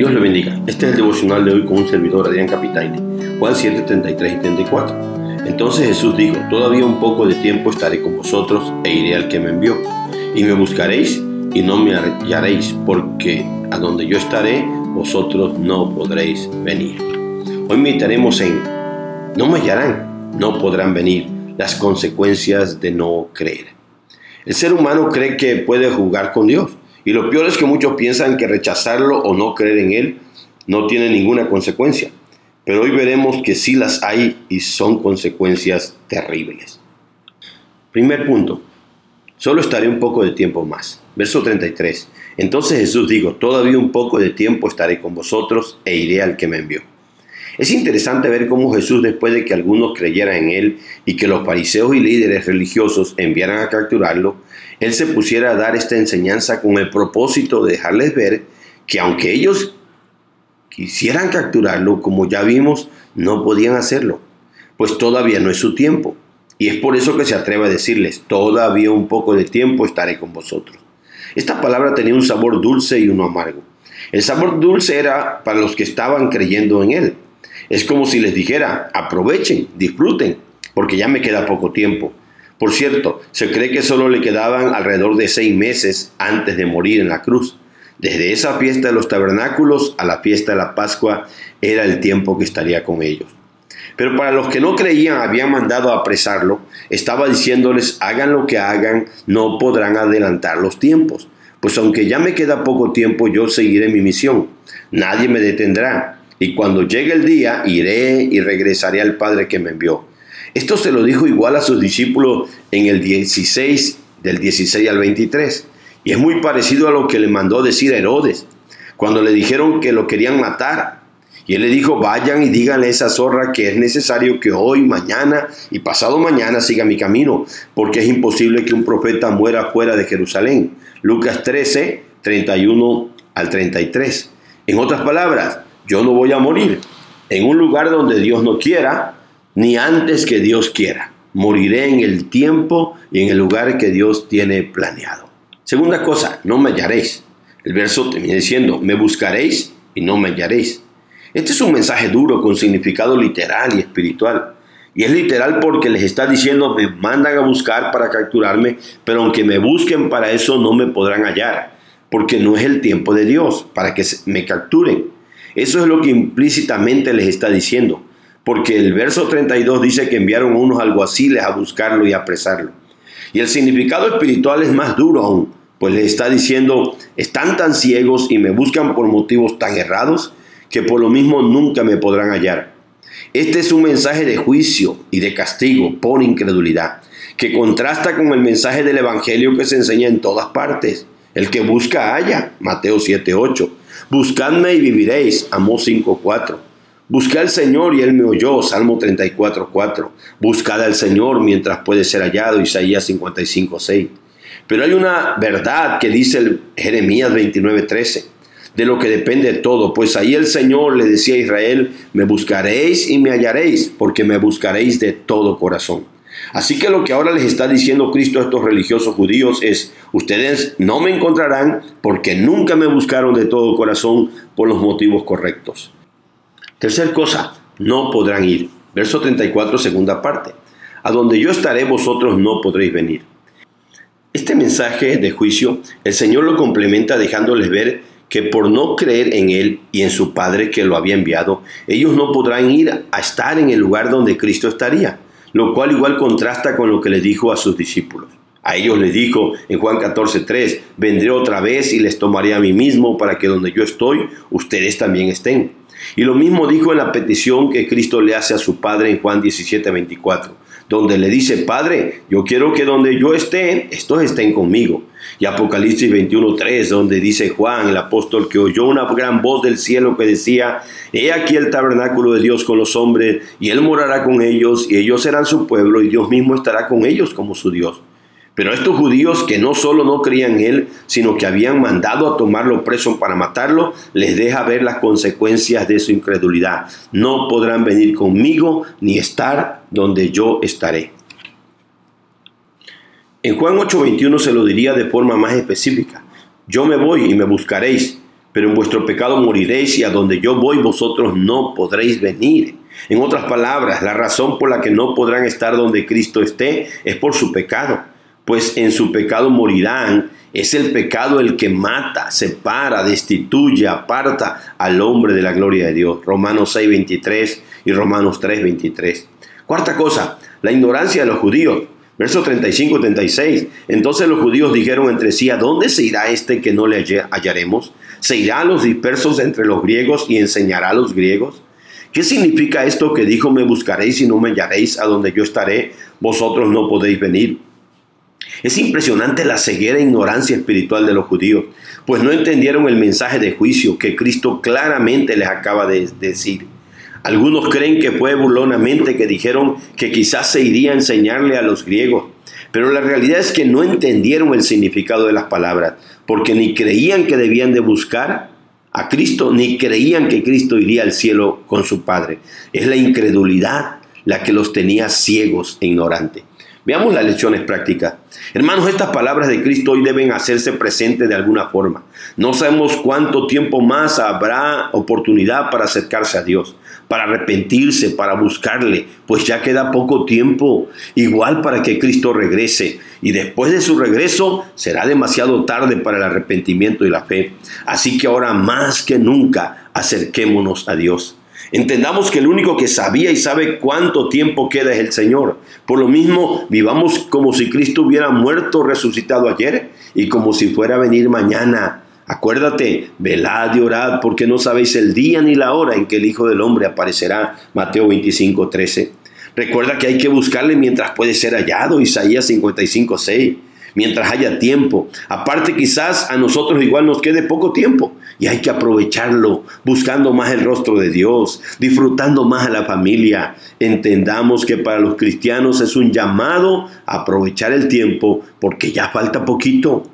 Dios le bendiga. Este es el devocional de hoy con un servidor, Adrián Capitaine. Juan 7, 33 y 34. Entonces Jesús dijo, todavía un poco de tiempo estaré con vosotros e iré al que me envió. Y me buscaréis y no me hallaréis, porque a donde yo estaré, vosotros no podréis venir. Hoy meditaremos en, no me hallarán, no podrán venir, las consecuencias de no creer. El ser humano cree que puede jugar con Dios y lo peor es que muchos piensan que rechazarlo o no creer en Él no tiene ninguna consecuencia. Pero hoy veremos que sí las hay y son consecuencias terribles. Primer punto. Solo estaré un poco de tiempo más. Verso 33. Entonces Jesús dijo, todavía un poco de tiempo estaré con vosotros e iré al que me envió. Es interesante ver cómo Jesús, después de que algunos creyeran en él y que los fariseos y líderes religiosos enviaran a capturarlo, él se pusiera a dar esta enseñanza con el propósito de dejarles ver que aunque ellos quisieran capturarlo, como ya vimos, no podían hacerlo, pues todavía no es su tiempo. Y es por eso que se atreve a decirles, todavía un poco de tiempo estaré con vosotros. Esta palabra tenía un sabor dulce y uno amargo. El sabor dulce era para los que estaban creyendo en él, es como si les dijera, aprovechen, disfruten, porque ya me queda poco tiempo. Por cierto, se cree que solo le quedaban alrededor de seis meses antes de morir en la cruz. Desde esa fiesta de los tabernáculos a la fiesta de la Pascua era el tiempo que estaría con ellos. Pero para los que no creían habían mandado apresarlo, estaba diciéndoles, hagan lo que hagan, no podrán adelantar los tiempos. Pues aunque ya me queda poco tiempo, yo seguiré mi misión. Nadie me detendrá y cuando llegue el día iré y regresaré al Padre que me envió. Esto se lo dijo igual a sus discípulos en el 16, del 16 al 23. Y es muy parecido a lo que le mandó decir a Herodes, cuando le dijeron que lo querían matar. Y él le dijo, vayan y díganle a esa zorra que es necesario que hoy, mañana y pasado mañana siga mi camino, porque es imposible que un profeta muera fuera de Jerusalén. Lucas 13, 31 al 33. En otras palabras, yo no voy a morir en un lugar donde Dios no quiera, ni antes que Dios quiera. Moriré en el tiempo y en el lugar que Dios tiene planeado. Segunda cosa, no me hallaréis. El verso termina diciendo, me buscaréis y no me hallaréis. Este es un mensaje duro con significado literal y espiritual. Y es literal porque les está diciendo, me mandan a buscar para capturarme, pero aunque me busquen para eso no me podrán hallar, porque no es el tiempo de Dios para que me capturen. Eso es lo que implícitamente les está diciendo, porque el verso 32 dice que enviaron unos alguaciles a buscarlo y apresarlo. Y el significado espiritual es más duro aún, pues les está diciendo, están tan ciegos y me buscan por motivos tan errados que por lo mismo nunca me podrán hallar. Este es un mensaje de juicio y de castigo por incredulidad, que contrasta con el mensaje del Evangelio que se enseña en todas partes. El que busca halla, Mateo 7:8. Buscadme y viviréis, Amós 5:4. Busqué al Señor y Él me oyó, Salmo 34:4. Buscad al Señor mientras puede ser hallado, Isaías 55:6. Pero hay una verdad que dice el Jeremías 29:13, de lo que depende todo, pues ahí el Señor le decía a Israel, me buscaréis y me hallaréis, porque me buscaréis de todo corazón. Así que lo que ahora les está diciendo Cristo a estos religiosos judíos es, ustedes no me encontrarán porque nunca me buscaron de todo corazón por los motivos correctos. Tercer cosa, no podrán ir. Verso 34, segunda parte. A donde yo estaré, vosotros no podréis venir. Este mensaje de juicio, el Señor lo complementa dejándoles ver que por no creer en Él y en su Padre que lo había enviado, ellos no podrán ir a estar en el lugar donde Cristo estaría lo cual igual contrasta con lo que le dijo a sus discípulos. A ellos les dijo en Juan 14:3, vendré otra vez y les tomaré a mí mismo para que donde yo estoy, ustedes también estén. Y lo mismo dijo en la petición que Cristo le hace a su Padre en Juan 17:24, donde le dice, Padre, yo quiero que donde yo esté, estos estén conmigo. Y Apocalipsis 21:3, donde dice Juan, el apóstol, que oyó una gran voz del cielo que decía, He aquí el tabernáculo de Dios con los hombres, y Él morará con ellos, y ellos serán su pueblo, y Dios mismo estará con ellos como su Dios. Pero estos judíos que no solo no creían en él, sino que habían mandado a tomarlo preso para matarlo, les deja ver las consecuencias de su incredulidad. No podrán venir conmigo ni estar donde yo estaré. En Juan 8:21 se lo diría de forma más específica. Yo me voy y me buscaréis, pero en vuestro pecado moriréis y a donde yo voy vosotros no podréis venir. En otras palabras, la razón por la que no podrán estar donde Cristo esté es por su pecado, pues en su pecado morirán. Es el pecado el que mata, separa, destituye, aparta al hombre de la gloria de Dios. Romanos 6, 23 y Romanos 3, 23. Cuarta cosa, la ignorancia de los judíos. Verso 35 36. Entonces los judíos dijeron entre sí, ¿a dónde se irá este que no le hallaremos? ¿Se irá a los dispersos entre los griegos y enseñará a los griegos? ¿Qué significa esto que dijo, me buscaréis y no me hallaréis, a donde yo estaré, vosotros no podéis venir? Es impresionante la ceguera e ignorancia espiritual de los judíos, pues no entendieron el mensaje de juicio que Cristo claramente les acaba de decir. Algunos creen que fue burlonamente que dijeron que quizás se iría a enseñarle a los griegos, pero la realidad es que no entendieron el significado de las palabras, porque ni creían que debían de buscar a Cristo, ni creían que Cristo iría al cielo con su Padre. Es la incredulidad la que los tenía ciegos e ignorantes. Veamos las lecciones prácticas. Hermanos, estas palabras de Cristo hoy deben hacerse presentes de alguna forma. No sabemos cuánto tiempo más habrá oportunidad para acercarse a Dios, para arrepentirse, para buscarle, pues ya queda poco tiempo, igual para que Cristo regrese. Y después de su regreso será demasiado tarde para el arrepentimiento y la fe. Así que ahora más que nunca acerquémonos a Dios. Entendamos que el único que sabía y sabe cuánto tiempo queda es el Señor. Por lo mismo, vivamos como si Cristo hubiera muerto, resucitado ayer y como si fuera a venir mañana. Acuérdate, velad y orad porque no sabéis el día ni la hora en que el Hijo del Hombre aparecerá. Mateo 25, 13. Recuerda que hay que buscarle mientras puede ser hallado. Isaías 55, 6 mientras haya tiempo. Aparte quizás a nosotros igual nos quede poco tiempo y hay que aprovecharlo buscando más el rostro de Dios, disfrutando más a la familia. Entendamos que para los cristianos es un llamado a aprovechar el tiempo porque ya falta poquito.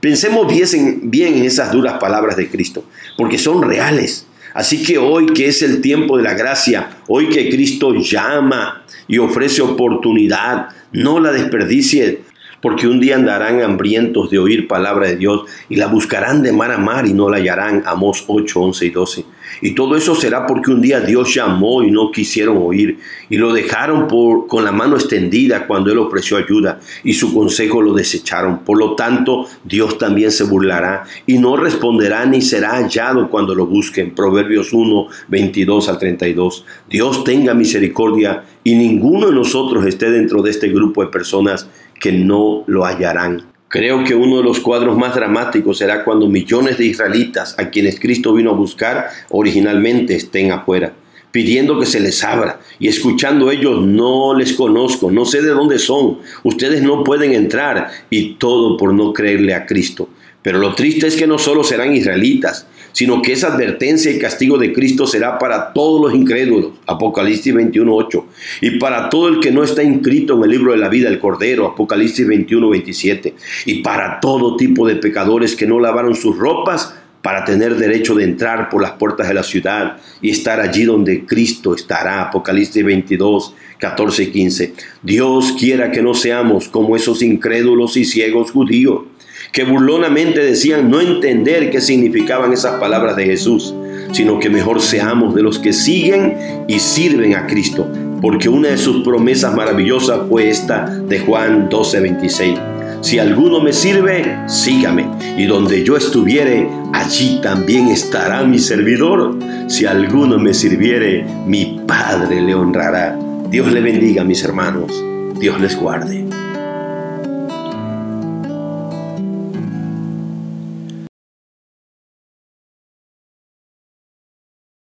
Pensemos bien, bien en esas duras palabras de Cristo, porque son reales. Así que hoy que es el tiempo de la gracia, hoy que Cristo llama y ofrece oportunidad, no la desperdicie porque un día andarán hambrientos de oír palabra de Dios y la buscarán de mar a mar y no la hallarán. Amos 8, 11 y 12. Y todo eso será porque un día Dios llamó y no quisieron oír y lo dejaron por, con la mano extendida cuando Él ofreció ayuda y su consejo lo desecharon. Por lo tanto, Dios también se burlará y no responderá ni será hallado cuando lo busquen. Proverbios 1, 22 al 32. Dios tenga misericordia y ninguno de nosotros esté dentro de este grupo de personas que no lo hallarán. Creo que uno de los cuadros más dramáticos será cuando millones de israelitas a quienes Cristo vino a buscar originalmente estén afuera, pidiendo que se les abra y escuchando ellos, no les conozco, no sé de dónde son, ustedes no pueden entrar y todo por no creerle a Cristo. Pero lo triste es que no solo serán israelitas, sino que esa advertencia y castigo de Cristo será para todos los incrédulos, Apocalipsis 21.8, y para todo el que no está inscrito en el libro de la vida del Cordero, Apocalipsis 21.27, y para todo tipo de pecadores que no lavaron sus ropas para tener derecho de entrar por las puertas de la ciudad y estar allí donde Cristo estará, Apocalipsis 22, 14 y 15. Dios quiera que no seamos como esos incrédulos y ciegos judíos que burlonamente decían no entender qué significaban esas palabras de Jesús, sino que mejor seamos de los que siguen y sirven a Cristo, porque una de sus promesas maravillosas fue esta de Juan 12:26. Si alguno me sirve, sígame, y donde yo estuviere, allí también estará mi servidor. Si alguno me sirviere, mi Padre le honrará. Dios le bendiga, mis hermanos. Dios les guarde.